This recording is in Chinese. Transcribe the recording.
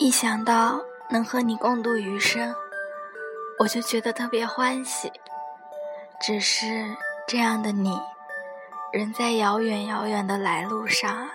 一想到能和你共度余生，我就觉得特别欢喜。只是这样的你，人在遥远、遥远的来路上。